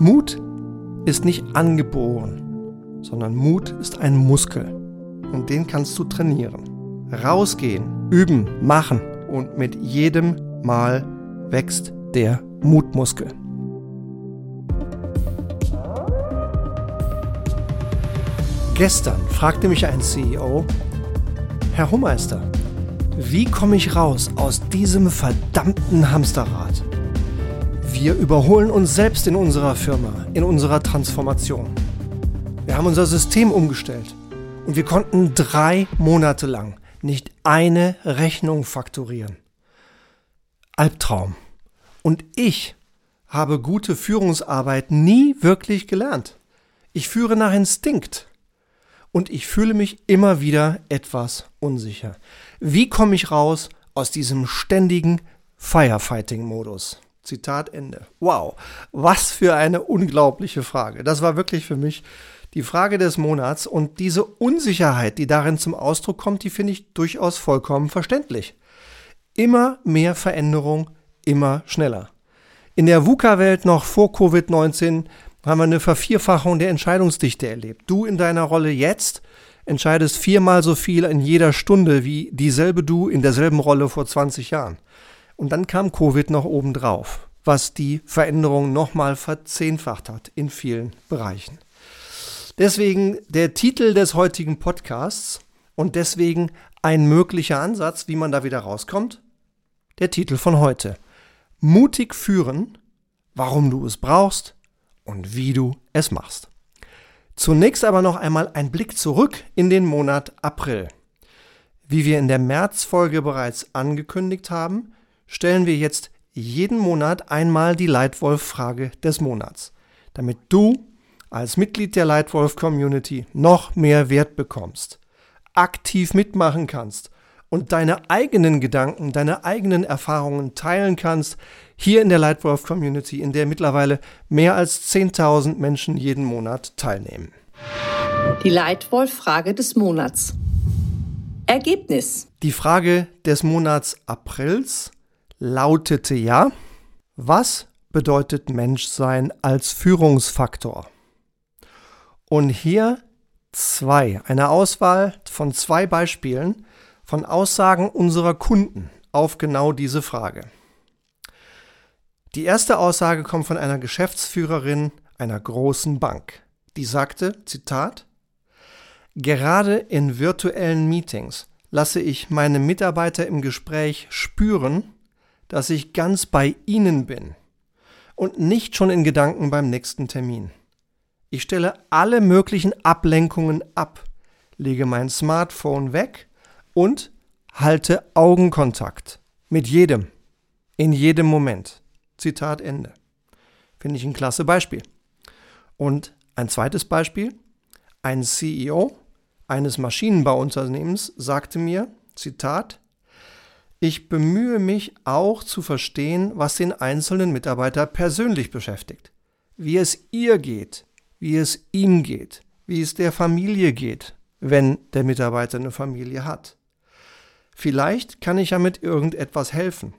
Mut ist nicht angeboren, sondern Mut ist ein Muskel und den kannst du trainieren. Rausgehen, üben, machen und mit jedem Mal wächst der Mutmuskel. Gestern fragte mich ein CEO, Herr Hummeister, wie komme ich raus aus diesem verdammten Hamsterrad? Wir überholen uns selbst in unserer Firma, in unserer Transformation. Wir haben unser System umgestellt und wir konnten drei Monate lang nicht eine Rechnung fakturieren. Albtraum. Und ich habe gute Führungsarbeit nie wirklich gelernt. Ich führe nach Instinkt und ich fühle mich immer wieder etwas unsicher. Wie komme ich raus aus diesem ständigen Firefighting-Modus? Zitat Ende. Wow, was für eine unglaubliche Frage. Das war wirklich für mich die Frage des Monats und diese Unsicherheit, die darin zum Ausdruck kommt, die finde ich durchaus vollkommen verständlich. Immer mehr Veränderung, immer schneller. In der VUCA-Welt noch vor Covid-19 haben wir eine Vervierfachung der Entscheidungsdichte erlebt. Du in deiner Rolle jetzt entscheidest viermal so viel in jeder Stunde wie dieselbe du in derselben Rolle vor 20 Jahren. Und dann kam Covid noch obendrauf, was die Veränderung nochmal verzehnfacht hat in vielen Bereichen. Deswegen der Titel des heutigen Podcasts und deswegen ein möglicher Ansatz, wie man da wieder rauskommt. Der Titel von heute. Mutig führen, warum du es brauchst und wie du es machst. Zunächst aber noch einmal ein Blick zurück in den Monat April. Wie wir in der Märzfolge bereits angekündigt haben, stellen wir jetzt jeden Monat einmal die Leitwolf-Frage des Monats, damit du als Mitglied der Leitwolf-Community noch mehr Wert bekommst, aktiv mitmachen kannst und deine eigenen Gedanken, deine eigenen Erfahrungen teilen kannst, hier in der Leitwolf-Community, in der mittlerweile mehr als 10.000 Menschen jeden Monat teilnehmen. Die Leitwolf-Frage des Monats. Ergebnis. Die Frage des Monats Aprils lautete ja, was bedeutet Menschsein als Führungsfaktor? Und hier zwei, eine Auswahl von zwei Beispielen von Aussagen unserer Kunden auf genau diese Frage. Die erste Aussage kommt von einer Geschäftsführerin einer großen Bank. Die sagte, Zitat, Gerade in virtuellen Meetings lasse ich meine Mitarbeiter im Gespräch spüren, dass ich ganz bei ihnen bin und nicht schon in Gedanken beim nächsten Termin. Ich stelle alle möglichen Ablenkungen ab, lege mein Smartphone weg und halte Augenkontakt mit jedem, in jedem Moment. Zitat Ende. Finde ich ein klasse Beispiel. Und ein zweites Beispiel. Ein CEO eines Maschinenbauunternehmens sagte mir, Zitat, ich bemühe mich auch zu verstehen, was den einzelnen Mitarbeiter persönlich beschäftigt. Wie es ihr geht, wie es ihm geht, wie es der Familie geht, wenn der Mitarbeiter eine Familie hat. Vielleicht kann ich ja mit irgendetwas helfen.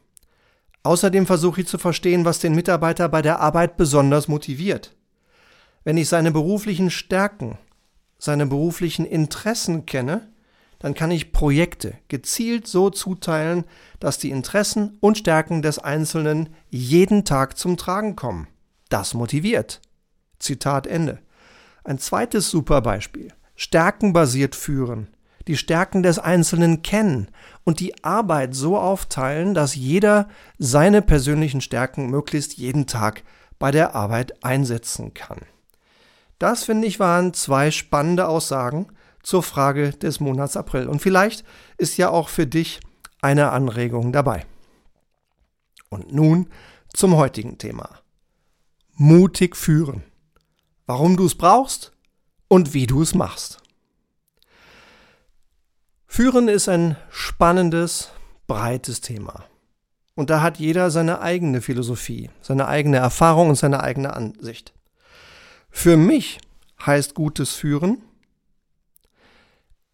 Außerdem versuche ich zu verstehen, was den Mitarbeiter bei der Arbeit besonders motiviert. Wenn ich seine beruflichen Stärken, seine beruflichen Interessen kenne, dann kann ich Projekte gezielt so zuteilen, dass die Interessen und Stärken des Einzelnen jeden Tag zum Tragen kommen. Das motiviert. Zitat Ende. Ein zweites super Beispiel. Stärkenbasiert führen. Die Stärken des Einzelnen kennen und die Arbeit so aufteilen, dass jeder seine persönlichen Stärken möglichst jeden Tag bei der Arbeit einsetzen kann. Das finde ich waren zwei spannende Aussagen, zur Frage des Monats April. Und vielleicht ist ja auch für dich eine Anregung dabei. Und nun zum heutigen Thema. Mutig führen. Warum du es brauchst und wie du es machst. Führen ist ein spannendes, breites Thema. Und da hat jeder seine eigene Philosophie, seine eigene Erfahrung und seine eigene Ansicht. Für mich heißt gutes Führen,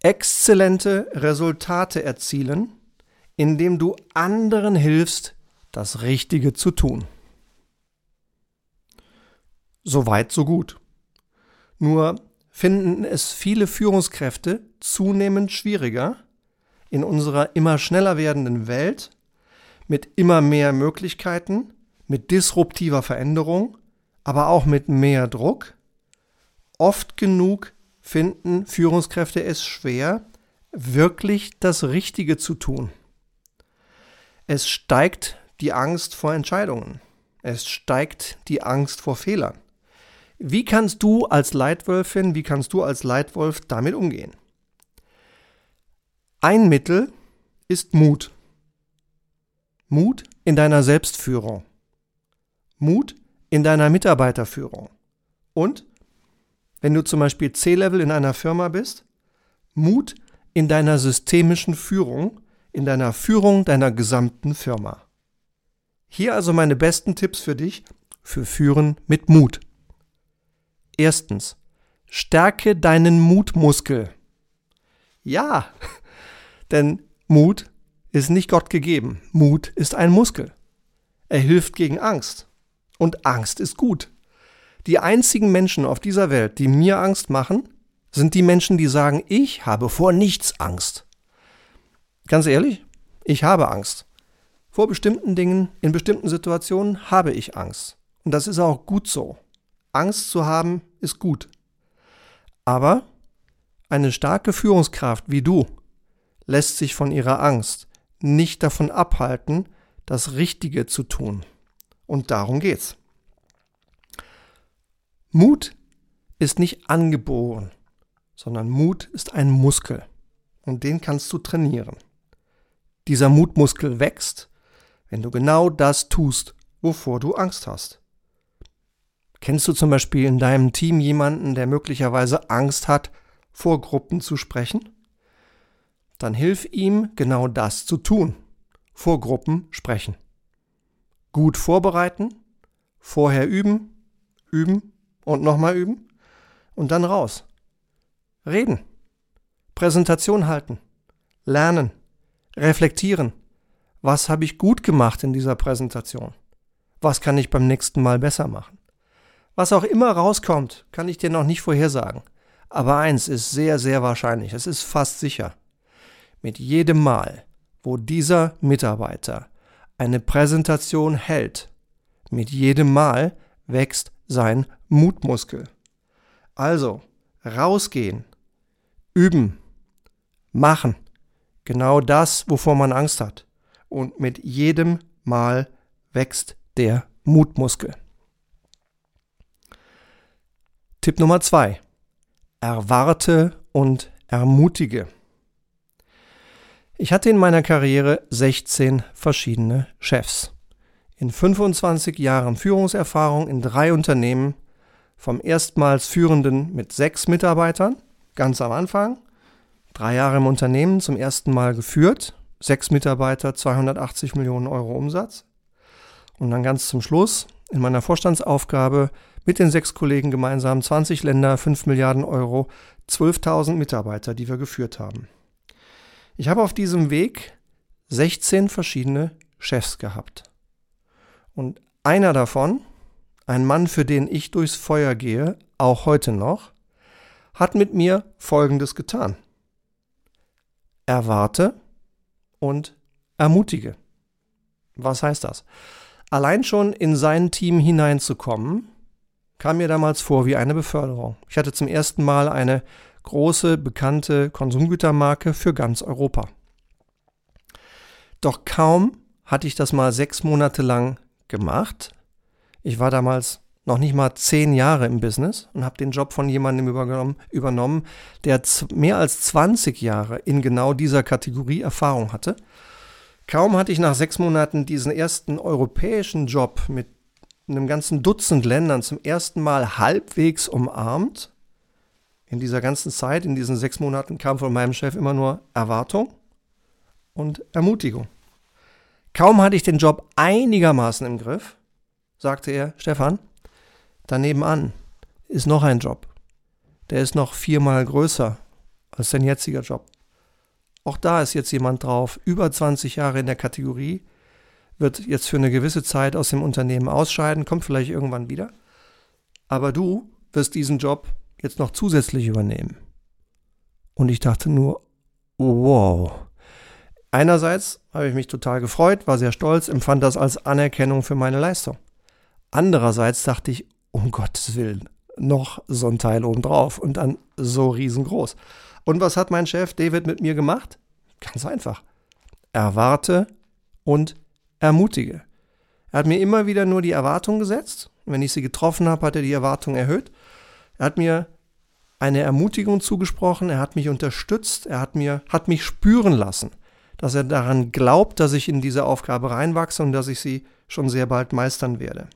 exzellente Resultate erzielen, indem du anderen hilfst, das Richtige zu tun. So weit, so gut. Nur finden es viele Führungskräfte zunehmend schwieriger, in unserer immer schneller werdenden Welt mit immer mehr Möglichkeiten, mit disruptiver Veränderung, aber auch mit mehr Druck, oft genug finden Führungskräfte es schwer, wirklich das Richtige zu tun. Es steigt die Angst vor Entscheidungen. Es steigt die Angst vor Fehlern. Wie kannst du als Leitwölfin, wie kannst du als Leitwolf damit umgehen? Ein Mittel ist Mut. Mut in deiner Selbstführung. Mut in deiner Mitarbeiterführung. Und, wenn du zum Beispiel C-Level in einer Firma bist, Mut in deiner systemischen Führung, in deiner Führung deiner gesamten Firma. Hier also meine besten Tipps für dich für Führen mit Mut. Erstens, stärke deinen Mutmuskel. Ja, denn Mut ist nicht Gott gegeben. Mut ist ein Muskel. Er hilft gegen Angst. Und Angst ist gut. Die einzigen Menschen auf dieser Welt, die mir Angst machen, sind die Menschen, die sagen, ich habe vor nichts Angst. Ganz ehrlich, ich habe Angst. Vor bestimmten Dingen, in bestimmten Situationen habe ich Angst. Und das ist auch gut so. Angst zu haben ist gut. Aber eine starke Führungskraft wie du lässt sich von ihrer Angst nicht davon abhalten, das Richtige zu tun. Und darum geht's. Mut ist nicht angeboren, sondern Mut ist ein Muskel. Und den kannst du trainieren. Dieser Mutmuskel wächst, wenn du genau das tust, wovor du Angst hast. Kennst du zum Beispiel in deinem Team jemanden, der möglicherweise Angst hat, vor Gruppen zu sprechen? Dann hilf ihm, genau das zu tun. Vor Gruppen sprechen. Gut vorbereiten, vorher üben, üben und nochmal üben und dann raus. Reden. Präsentation halten. Lernen. Reflektieren. Was habe ich gut gemacht in dieser Präsentation? Was kann ich beim nächsten Mal besser machen? Was auch immer rauskommt, kann ich dir noch nicht vorhersagen. Aber eins ist sehr, sehr wahrscheinlich, es ist fast sicher. Mit jedem Mal, wo dieser Mitarbeiter eine Präsentation hält, mit jedem Mal wächst sein Mutmuskel. Also, rausgehen, üben, machen, genau das, wovor man Angst hat. Und mit jedem Mal wächst der Mutmuskel. Tipp Nummer zwei. Erwarte und ermutige. Ich hatte in meiner Karriere 16 verschiedene Chefs. In 25 Jahren Führungserfahrung in drei Unternehmen, vom erstmals Führenden mit sechs Mitarbeitern, ganz am Anfang, drei Jahre im Unternehmen zum ersten Mal geführt, sechs Mitarbeiter, 280 Millionen Euro Umsatz. Und dann ganz zum Schluss in meiner Vorstandsaufgabe mit den sechs Kollegen gemeinsam 20 Länder, 5 Milliarden Euro, 12.000 Mitarbeiter, die wir geführt haben. Ich habe auf diesem Weg 16 verschiedene Chefs gehabt. Und einer davon, ein Mann, für den ich durchs Feuer gehe, auch heute noch, hat mit mir Folgendes getan. Erwarte und ermutige. Was heißt das? Allein schon in sein Team hineinzukommen, kam mir damals vor wie eine Beförderung. Ich hatte zum ersten Mal eine große, bekannte Konsumgütermarke für ganz Europa. Doch kaum hatte ich das mal sechs Monate lang gemacht. Ich war damals noch nicht mal zehn Jahre im Business und habe den Job von jemandem übernommen, übernommen, der mehr als 20 Jahre in genau dieser Kategorie Erfahrung hatte. Kaum hatte ich nach sechs Monaten diesen ersten europäischen Job mit einem ganzen Dutzend Ländern zum ersten Mal halbwegs umarmt. In dieser ganzen Zeit, in diesen sechs Monaten, kam von meinem Chef immer nur Erwartung und Ermutigung. Kaum hatte ich den Job einigermaßen im Griff, sagte er, Stefan, daneben an ist noch ein Job. Der ist noch viermal größer als dein jetziger Job. Auch da ist jetzt jemand drauf, über 20 Jahre in der Kategorie, wird jetzt für eine gewisse Zeit aus dem Unternehmen ausscheiden, kommt vielleicht irgendwann wieder. aber du wirst diesen Job jetzt noch zusätzlich übernehmen. Und ich dachte nur, wow. Einerseits habe ich mich total gefreut, war sehr stolz, empfand das als Anerkennung für meine Leistung. Andererseits dachte ich, um Gottes Willen, noch so ein Teil obendrauf und dann so riesengroß. Und was hat mein Chef David mit mir gemacht? Ganz einfach. Erwarte und ermutige. Er hat mir immer wieder nur die Erwartung gesetzt. Wenn ich sie getroffen habe, hat er die Erwartung erhöht. Er hat mir eine Ermutigung zugesprochen, er hat mich unterstützt, er hat mir hat mich spüren lassen, dass er daran glaubt, dass ich in diese Aufgabe reinwachse und dass ich sie schon sehr bald meistern werde.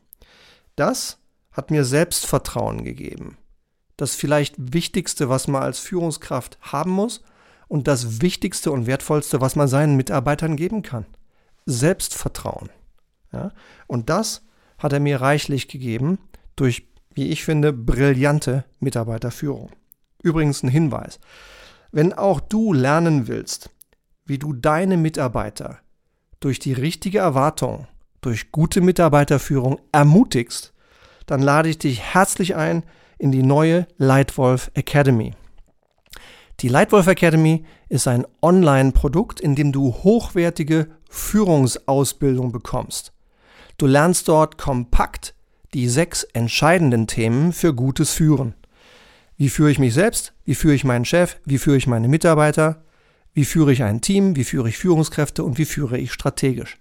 Das hat mir Selbstvertrauen gegeben. Das vielleicht Wichtigste, was man als Führungskraft haben muss und das Wichtigste und Wertvollste, was man seinen Mitarbeitern geben kann. Selbstvertrauen. Ja? Und das hat er mir reichlich gegeben durch, wie ich finde, brillante Mitarbeiterführung. Übrigens ein Hinweis. Wenn auch du lernen willst, wie du deine Mitarbeiter durch die richtige Erwartung, durch gute Mitarbeiterführung ermutigst, dann lade ich dich herzlich ein in die neue Lightwolf Academy. Die Lightwolf Academy ist ein Online-Produkt, in dem du hochwertige Führungsausbildung bekommst. Du lernst dort kompakt die sechs entscheidenden Themen für gutes Führen. Wie führe ich mich selbst? Wie führe ich meinen Chef? Wie führe ich meine Mitarbeiter? Wie führe ich ein Team? Wie führe ich Führungskräfte? Und wie führe ich strategisch?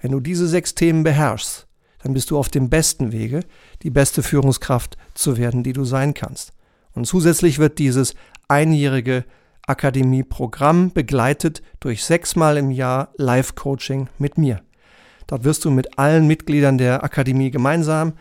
Wenn du diese sechs Themen beherrschst, dann bist du auf dem besten Wege, die beste Führungskraft zu werden, die du sein kannst. Und zusätzlich wird dieses einjährige Akademieprogramm begleitet durch sechsmal im Jahr Live-Coaching mit mir. Dort wirst du mit allen Mitgliedern der Akademie gemeinsam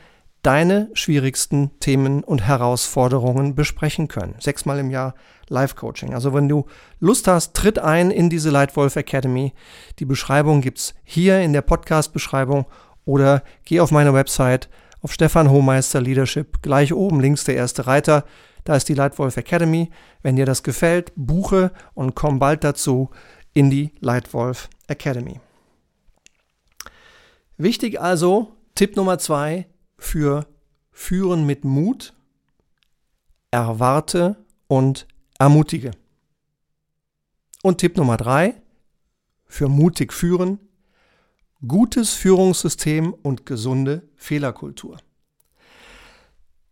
deine schwierigsten Themen und Herausforderungen besprechen können. Sechsmal im Jahr Live-Coaching. Also wenn du Lust hast, tritt ein in diese Lightwolf Academy. Die Beschreibung gibt's hier in der Podcast-Beschreibung oder geh auf meine Website auf Stefan Hohmeister Leadership, gleich oben links der erste Reiter. Da ist die Lightwolf Academy. Wenn dir das gefällt, buche und komm bald dazu in die Lightwolf Academy. Wichtig also, Tipp Nummer zwei für Führen mit Mut, erwarte und ermutige. Und Tipp Nummer drei, für mutig führen, gutes Führungssystem und gesunde Fehlerkultur.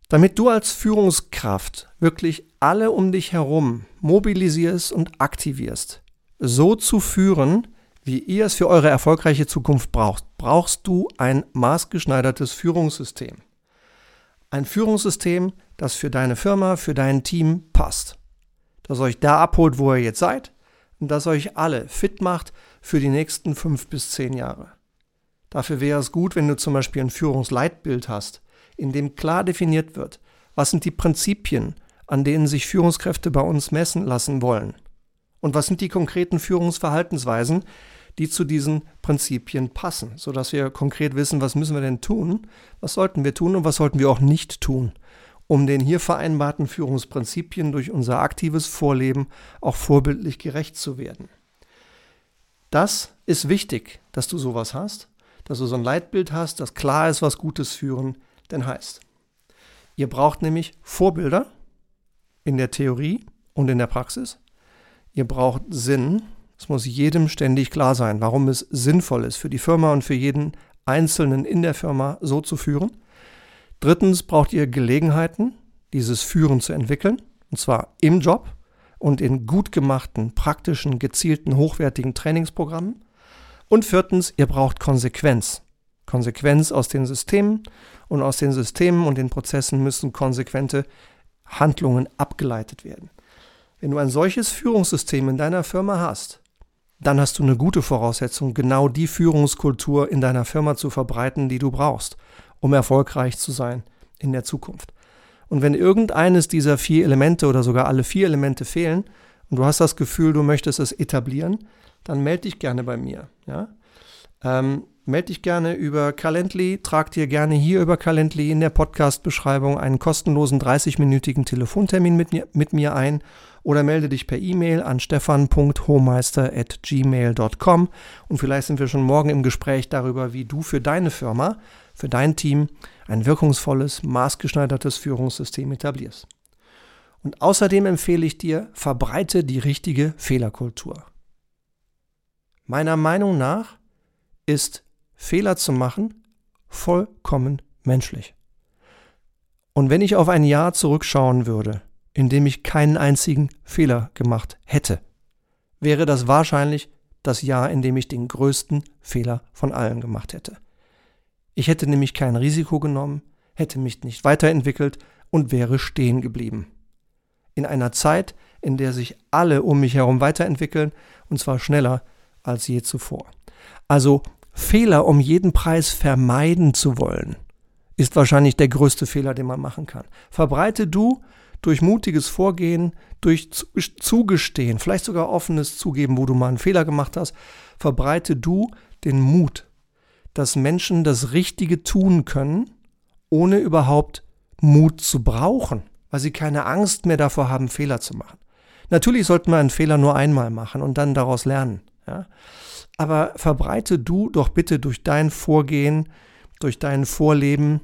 Damit du als Führungskraft wirklich alle um dich herum mobilisierst und aktivierst, so zu führen, wie ihr es für eure erfolgreiche Zukunft braucht, brauchst du ein maßgeschneidertes Führungssystem. Ein Führungssystem, das für deine Firma, für dein Team passt. Das euch da abholt, wo ihr jetzt seid und das euch alle fit macht für die nächsten fünf bis zehn Jahre. Dafür wäre es gut, wenn du zum Beispiel ein Führungsleitbild hast, in dem klar definiert wird, was sind die Prinzipien, an denen sich Führungskräfte bei uns messen lassen wollen. Und was sind die konkreten Führungsverhaltensweisen, die zu diesen Prinzipien passen, sodass wir konkret wissen, was müssen wir denn tun, was sollten wir tun und was sollten wir auch nicht tun, um den hier vereinbarten Führungsprinzipien durch unser aktives Vorleben auch vorbildlich gerecht zu werden. Das ist wichtig, dass du sowas hast dass du so ein Leitbild hast, dass klar ist, was gutes Führen denn heißt. Ihr braucht nämlich Vorbilder in der Theorie und in der Praxis. Ihr braucht Sinn. Es muss jedem ständig klar sein, warum es sinnvoll ist, für die Firma und für jeden Einzelnen in der Firma so zu führen. Drittens braucht ihr Gelegenheiten, dieses Führen zu entwickeln, und zwar im Job und in gut gemachten, praktischen, gezielten, hochwertigen Trainingsprogrammen. Und viertens, ihr braucht Konsequenz. Konsequenz aus den Systemen und aus den Systemen und den Prozessen müssen konsequente Handlungen abgeleitet werden. Wenn du ein solches Führungssystem in deiner Firma hast, dann hast du eine gute Voraussetzung, genau die Führungskultur in deiner Firma zu verbreiten, die du brauchst, um erfolgreich zu sein in der Zukunft. Und wenn irgendeines dieser vier Elemente oder sogar alle vier Elemente fehlen und du hast das Gefühl, du möchtest es etablieren, dann melde dich gerne bei mir. Ja? Ähm, melde dich gerne über Calendly, trag dir gerne hier über Calendly in der Podcast-Beschreibung einen kostenlosen 30-minütigen Telefontermin mit mir, mit mir ein oder melde dich per E-Mail an stefan.hohmeister.gmail.com und vielleicht sind wir schon morgen im Gespräch darüber, wie du für deine Firma, für dein Team ein wirkungsvolles, maßgeschneidertes Führungssystem etablierst. Und außerdem empfehle ich dir, verbreite die richtige Fehlerkultur. Meiner Meinung nach ist Fehler zu machen vollkommen menschlich. Und wenn ich auf ein Jahr zurückschauen würde, in dem ich keinen einzigen Fehler gemacht hätte, wäre das wahrscheinlich das Jahr, in dem ich den größten Fehler von allen gemacht hätte. Ich hätte nämlich kein Risiko genommen, hätte mich nicht weiterentwickelt und wäre stehen geblieben. In einer Zeit, in der sich alle um mich herum weiterentwickeln, und zwar schneller als je zuvor. Also Fehler um jeden Preis vermeiden zu wollen, ist wahrscheinlich der größte Fehler, den man machen kann. Verbreite du durch mutiges Vorgehen, durch Zugestehen, vielleicht sogar offenes Zugeben, wo du mal einen Fehler gemacht hast, verbreite du den Mut, dass Menschen das Richtige tun können, ohne überhaupt Mut zu brauchen, weil sie keine Angst mehr davor haben, Fehler zu machen. Natürlich sollten wir einen Fehler nur einmal machen und dann daraus lernen. Ja? Aber verbreite du doch bitte durch dein Vorgehen, durch dein Vorleben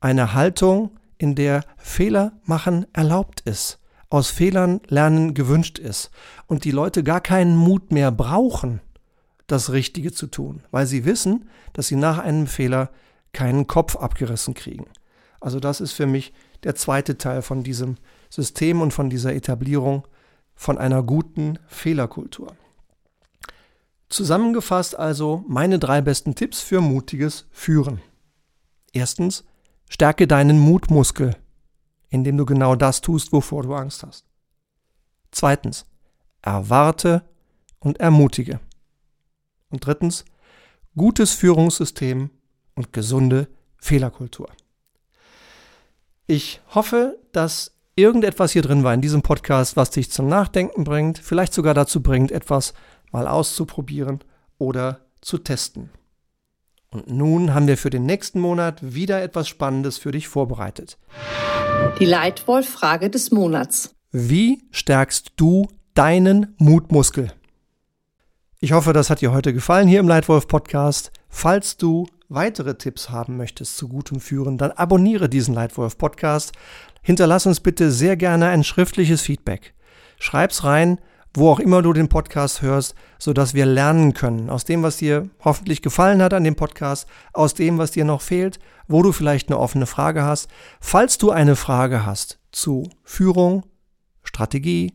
eine Haltung, in der Fehler machen erlaubt ist, aus Fehlern lernen gewünscht ist und die Leute gar keinen Mut mehr brauchen, das Richtige zu tun, weil sie wissen, dass sie nach einem Fehler keinen Kopf abgerissen kriegen. Also das ist für mich der zweite Teil von diesem System und von dieser Etablierung von einer guten Fehlerkultur. Zusammengefasst also meine drei besten Tipps für mutiges Führen. Erstens, stärke deinen Mutmuskel, indem du genau das tust, wovor du Angst hast. Zweitens, erwarte und ermutige. Und drittens, gutes Führungssystem und gesunde Fehlerkultur. Ich hoffe, dass irgendetwas hier drin war in diesem Podcast, was dich zum Nachdenken bringt, vielleicht sogar dazu bringt, etwas mal auszuprobieren oder zu testen. Und nun haben wir für den nächsten Monat wieder etwas Spannendes für dich vorbereitet. Die Leitwolf-Frage des Monats. Wie stärkst du deinen Mutmuskel? Ich hoffe, das hat dir heute gefallen hier im Leitwolf Podcast. Falls du weitere Tipps haben möchtest zu gutem Führen, dann abonniere diesen Leitwolf Podcast. Hinterlass uns bitte sehr gerne ein schriftliches Feedback. Schreib's rein wo auch immer du den Podcast hörst, sodass wir lernen können aus dem, was dir hoffentlich gefallen hat an dem Podcast, aus dem, was dir noch fehlt, wo du vielleicht eine offene Frage hast. Falls du eine Frage hast zu Führung, Strategie,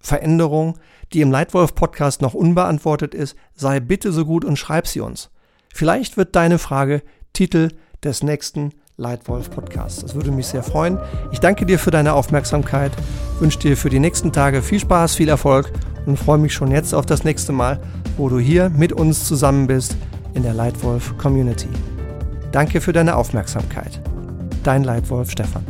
Veränderung, die im Leitwolf Podcast noch unbeantwortet ist, sei bitte so gut und schreib sie uns. Vielleicht wird deine Frage Titel des nächsten Leitwolf Podcast. Das würde mich sehr freuen. Ich danke dir für deine Aufmerksamkeit, wünsche dir für die nächsten Tage viel Spaß, viel Erfolg und freue mich schon jetzt auf das nächste Mal, wo du hier mit uns zusammen bist in der Leitwolf Community. Danke für deine Aufmerksamkeit. Dein Leitwolf Stefan.